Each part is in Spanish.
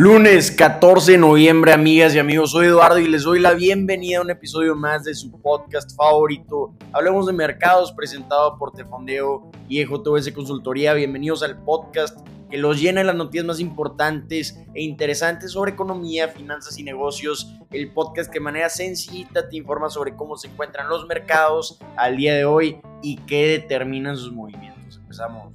Lunes 14 de noviembre, amigas y amigos, soy Eduardo y les doy la bienvenida a un episodio más de su podcast favorito. Hablemos de mercados presentado por Tefondeo y EJTVS Consultoría. Bienvenidos al podcast que los llena de las noticias más importantes e interesantes sobre economía, finanzas y negocios. El podcast que de manera sencillita te informa sobre cómo se encuentran los mercados al día de hoy y qué determinan sus movimientos. Empezamos.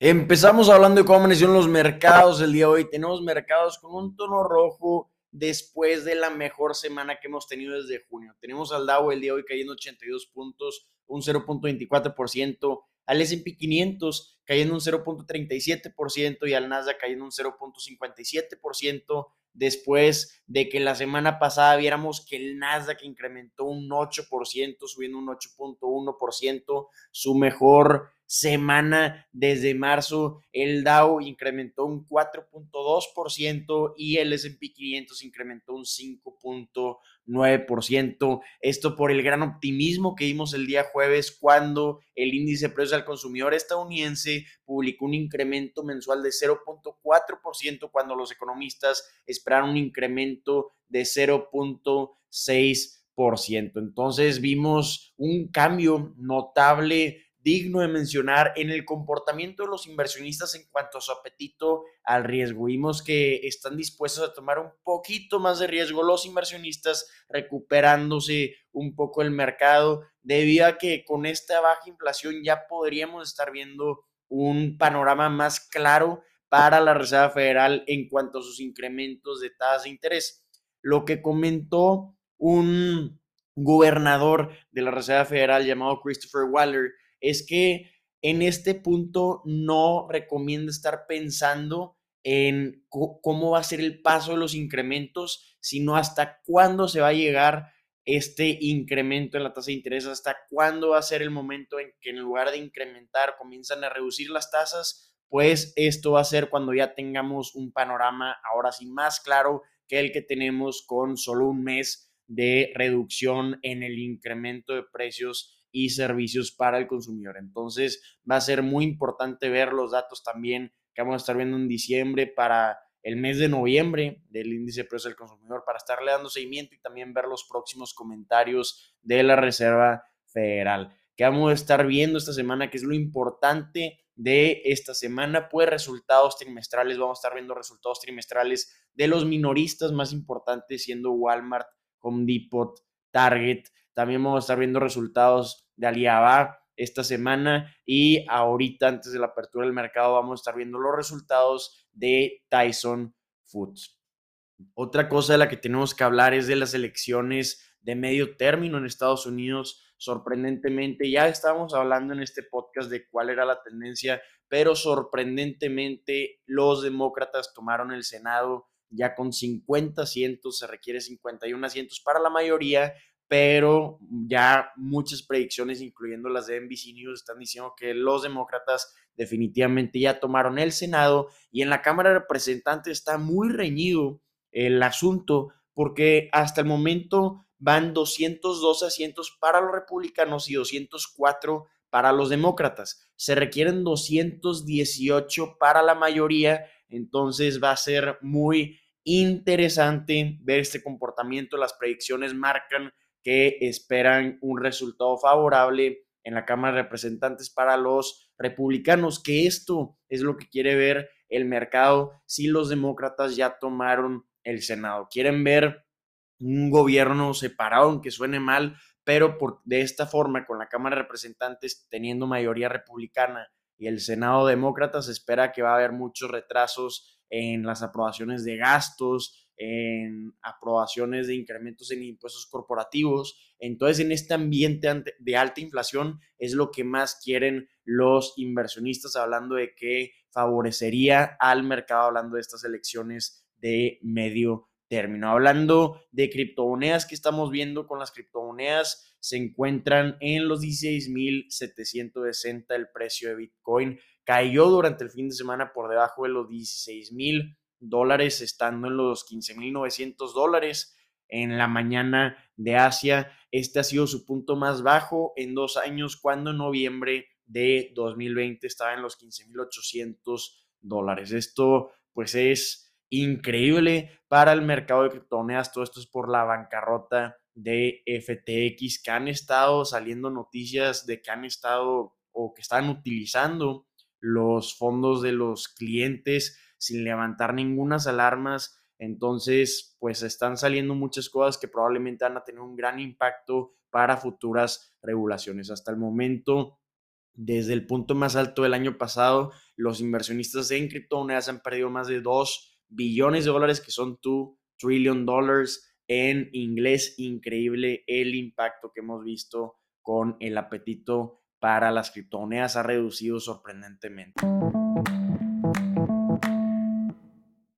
Empezamos hablando de cómo amanecieron los mercados el día de hoy. Tenemos mercados con un tono rojo después de la mejor semana que hemos tenido desde junio. Tenemos al Dow el día de hoy cayendo 82 puntos, un 0.24%, al S&P 500 cayendo un 0.37% y al Nasdaq cayendo un 0.57% después de que la semana pasada viéramos que el Nasdaq incrementó un 8%, subiendo un 8.1%, su mejor semana desde marzo. El Dow incrementó un 4.2% y el SP 500 incrementó un 5.9%. Esto por el gran optimismo que vimos el día jueves cuando el índice de precios al consumidor estadounidense publicó un incremento mensual de 0.4% cuando los economistas un incremento de 0.6%. Entonces vimos un cambio notable digno de mencionar en el comportamiento de los inversionistas en cuanto a su apetito al riesgo. Vimos que están dispuestos a tomar un poquito más de riesgo los inversionistas, recuperándose un poco el mercado, debido a que con esta baja inflación ya podríamos estar viendo un panorama más claro para la Reserva Federal en cuanto a sus incrementos de tasas de interés. Lo que comentó un gobernador de la Reserva Federal llamado Christopher Waller es que en este punto no recomiendo estar pensando en cómo va a ser el paso de los incrementos, sino hasta cuándo se va a llegar este incremento en la tasa de interés, hasta cuándo va a ser el momento en que en lugar de incrementar comienzan a reducir las tasas, pues esto va a ser cuando ya tengamos un panorama ahora sí más claro que el que tenemos con solo un mes de reducción en el incremento de precios y servicios para el consumidor. Entonces va a ser muy importante ver los datos también que vamos a estar viendo en diciembre para el mes de noviembre del índice de precios del consumidor para estarle dando seguimiento y también ver los próximos comentarios de la Reserva Federal. Que vamos a estar viendo esta semana, que es lo importante de esta semana, pues resultados trimestrales, vamos a estar viendo resultados trimestrales de los minoristas más importantes, siendo Walmart, Home Depot, Target, también vamos a estar viendo resultados de Alibaba esta semana y ahorita antes de la apertura del mercado vamos a estar viendo los resultados de Tyson Foods. Otra cosa de la que tenemos que hablar es de las elecciones de medio término en Estados Unidos. Sorprendentemente, ya estábamos hablando en este podcast de cuál era la tendencia, pero sorprendentemente los demócratas tomaron el Senado ya con 50 asientos, se requiere 51 asientos para la mayoría, pero ya muchas predicciones, incluyendo las de NBC News, están diciendo que los demócratas definitivamente ya tomaron el Senado y en la Cámara de Representantes está muy reñido el asunto porque hasta el momento van 202 asientos para los republicanos y 204 para los demócratas. Se requieren 218 para la mayoría, entonces va a ser muy interesante ver este comportamiento. Las predicciones marcan que esperan un resultado favorable en la Cámara de Representantes para los republicanos, que esto es lo que quiere ver el mercado si los demócratas ya tomaron el Senado. Quieren ver un gobierno separado, aunque suene mal, pero por, de esta forma, con la Cámara de Representantes teniendo mayoría republicana y el Senado demócrata, se espera que va a haber muchos retrasos en las aprobaciones de gastos, en aprobaciones de incrementos en impuestos corporativos. Entonces, en este ambiente de alta inflación es lo que más quieren los inversionistas, hablando de que favorecería al mercado, hablando de estas elecciones de medio término. Hablando de criptomonedas, que estamos viendo con las criptomonedas? Se encuentran en los 16.760 el precio de Bitcoin. Cayó durante el fin de semana por debajo de los 16.000 dólares, estando en los 15.900 dólares en la mañana de Asia. Este ha sido su punto más bajo en dos años, cuando en noviembre de 2020 estaba en los 15.800 dólares. Esto pues es increíble para el mercado de criptomonedas. Todo esto es por la bancarrota de FTX que han estado saliendo noticias de que han estado o que están utilizando los fondos de los clientes sin levantar ninguna alarmas. Entonces, pues están saliendo muchas cosas que probablemente van a tener un gran impacto para futuras regulaciones. Hasta el momento, desde el punto más alto del año pasado, los inversionistas en criptomonedas han perdido más de 2 billones de dólares, que son 2 trillion dollars en inglés. Increíble el impacto que hemos visto con el apetito para las criptomonedas ha reducido sorprendentemente.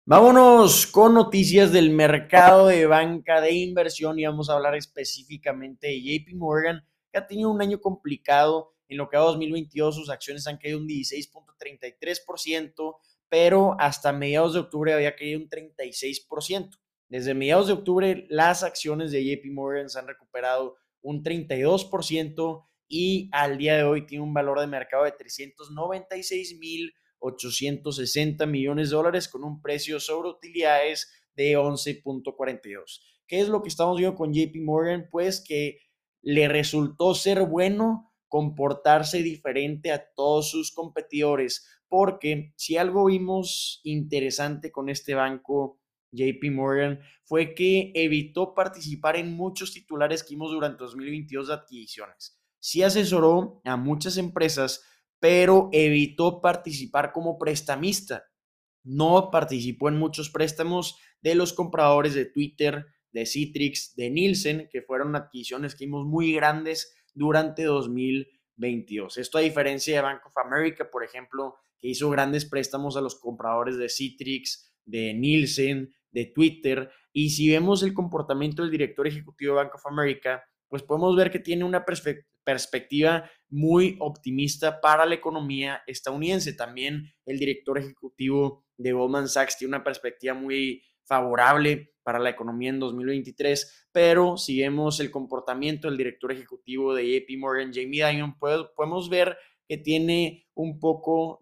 Vámonos con noticias del mercado de banca de inversión y vamos a hablar específicamente de JP Morgan, que ha tenido un año complicado. En lo que va 2022 sus acciones han caído un 16.33%, pero hasta mediados de octubre había caído un 36%. Desde mediados de octubre las acciones de JP Morgan se han recuperado un 32% y al día de hoy tiene un valor de mercado de 396 mil 860 millones de dólares con un precio sobre utilidades de 11.42. ¿Qué es lo que estamos viendo con JP Morgan? Pues que le resultó ser bueno comportarse diferente a todos sus competidores, porque si algo vimos interesante con este banco JP Morgan fue que evitó participar en muchos titulares que vimos durante 2022 de adquisiciones. Sí asesoró a muchas empresas pero evitó participar como prestamista. No participó en muchos préstamos de los compradores de Twitter, de Citrix, de Nielsen, que fueron adquisiciones que vimos muy grandes durante 2022. Esto a diferencia de Bank of America, por ejemplo, que hizo grandes préstamos a los compradores de Citrix, de Nielsen, de Twitter. Y si vemos el comportamiento del director ejecutivo de Bank of America, pues podemos ver que tiene una perspectiva muy optimista para la economía estadounidense. También el director ejecutivo de Goldman Sachs tiene una perspectiva muy favorable para la economía en 2023, pero si vemos el comportamiento del director ejecutivo de JP Morgan, Jamie Dimon, podemos ver que tiene un poco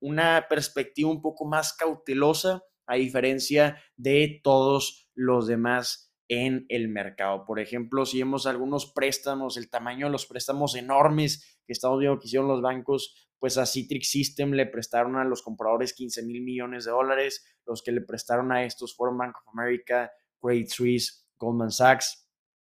una perspectiva un poco más cautelosa a diferencia de todos los demás en el mercado. Por ejemplo, si vemos algunos préstamos, el tamaño de los préstamos enormes que estamos viendo que hicieron los bancos, pues a Citrix System le prestaron a los compradores 15 mil millones de dólares, los que le prestaron a estos fueron Bank of America, Credit Suisse, Goldman Sachs.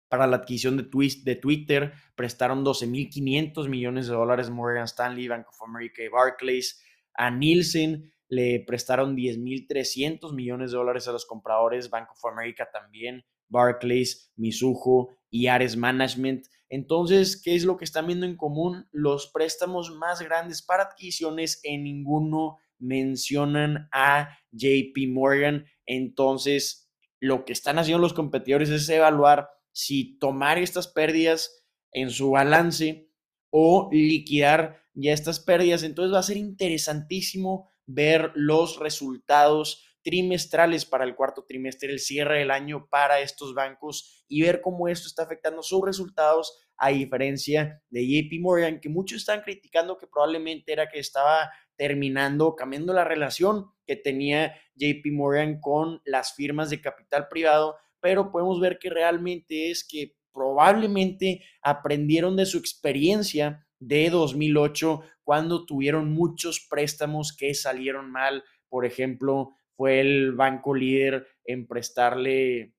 Para la adquisición de, de Twitter prestaron 12.500 millones de dólares Morgan Stanley, Bank of America y Barclays. A Nielsen le prestaron 10.300 millones de dólares a los compradores, Bank of America también. Barclays, Mizuho y Ares Management. Entonces, ¿qué es lo que están viendo en común? Los préstamos más grandes para adquisiciones en ninguno mencionan a JP Morgan. Entonces, lo que están haciendo los competidores es evaluar si tomar estas pérdidas en su balance o liquidar ya estas pérdidas. Entonces va a ser interesantísimo ver los resultados trimestrales para el cuarto trimestre, el cierre del año para estos bancos y ver cómo esto está afectando sus resultados a diferencia de JP Morgan, que muchos están criticando que probablemente era que estaba terminando, cambiando la relación que tenía JP Morgan con las firmas de capital privado, pero podemos ver que realmente es que probablemente aprendieron de su experiencia de 2008 cuando tuvieron muchos préstamos que salieron mal, por ejemplo, fue el banco líder en prestarle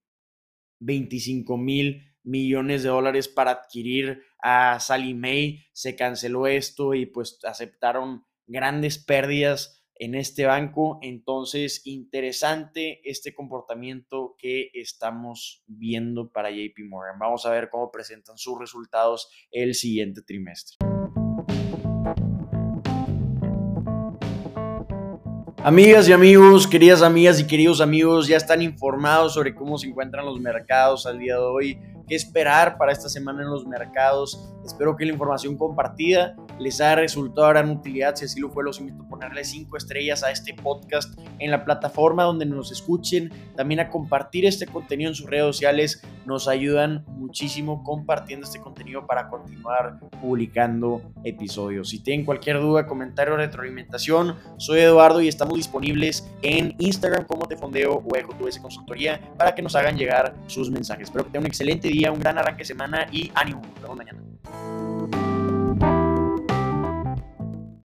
25 mil millones de dólares para adquirir a Sally May. Se canceló esto y pues aceptaron grandes pérdidas en este banco. Entonces, interesante este comportamiento que estamos viendo para JP Morgan. Vamos a ver cómo presentan sus resultados el siguiente trimestre. Amigas y amigos, queridas amigas y queridos amigos, ya están informados sobre cómo se encuentran los mercados al día de hoy, qué esperar para esta semana en los mercados. Espero que la información compartida les haya resultado de gran utilidad. Si así lo fue, los invito a ponerle cinco estrellas a este podcast en la plataforma donde nos escuchen, también a compartir este contenido en sus redes sociales. Nos ayudan muchísimo compartiendo este contenido para continuar publicando episodios. Si tienen cualquier duda, comentario o retroalimentación, soy Eduardo y estamos disponibles en Instagram como Te Fondeo o Ejo Consultoría para que nos hagan llegar sus mensajes. Espero que tengan un excelente día, un gran arranque de semana y ánimo. Nos vemos mañana.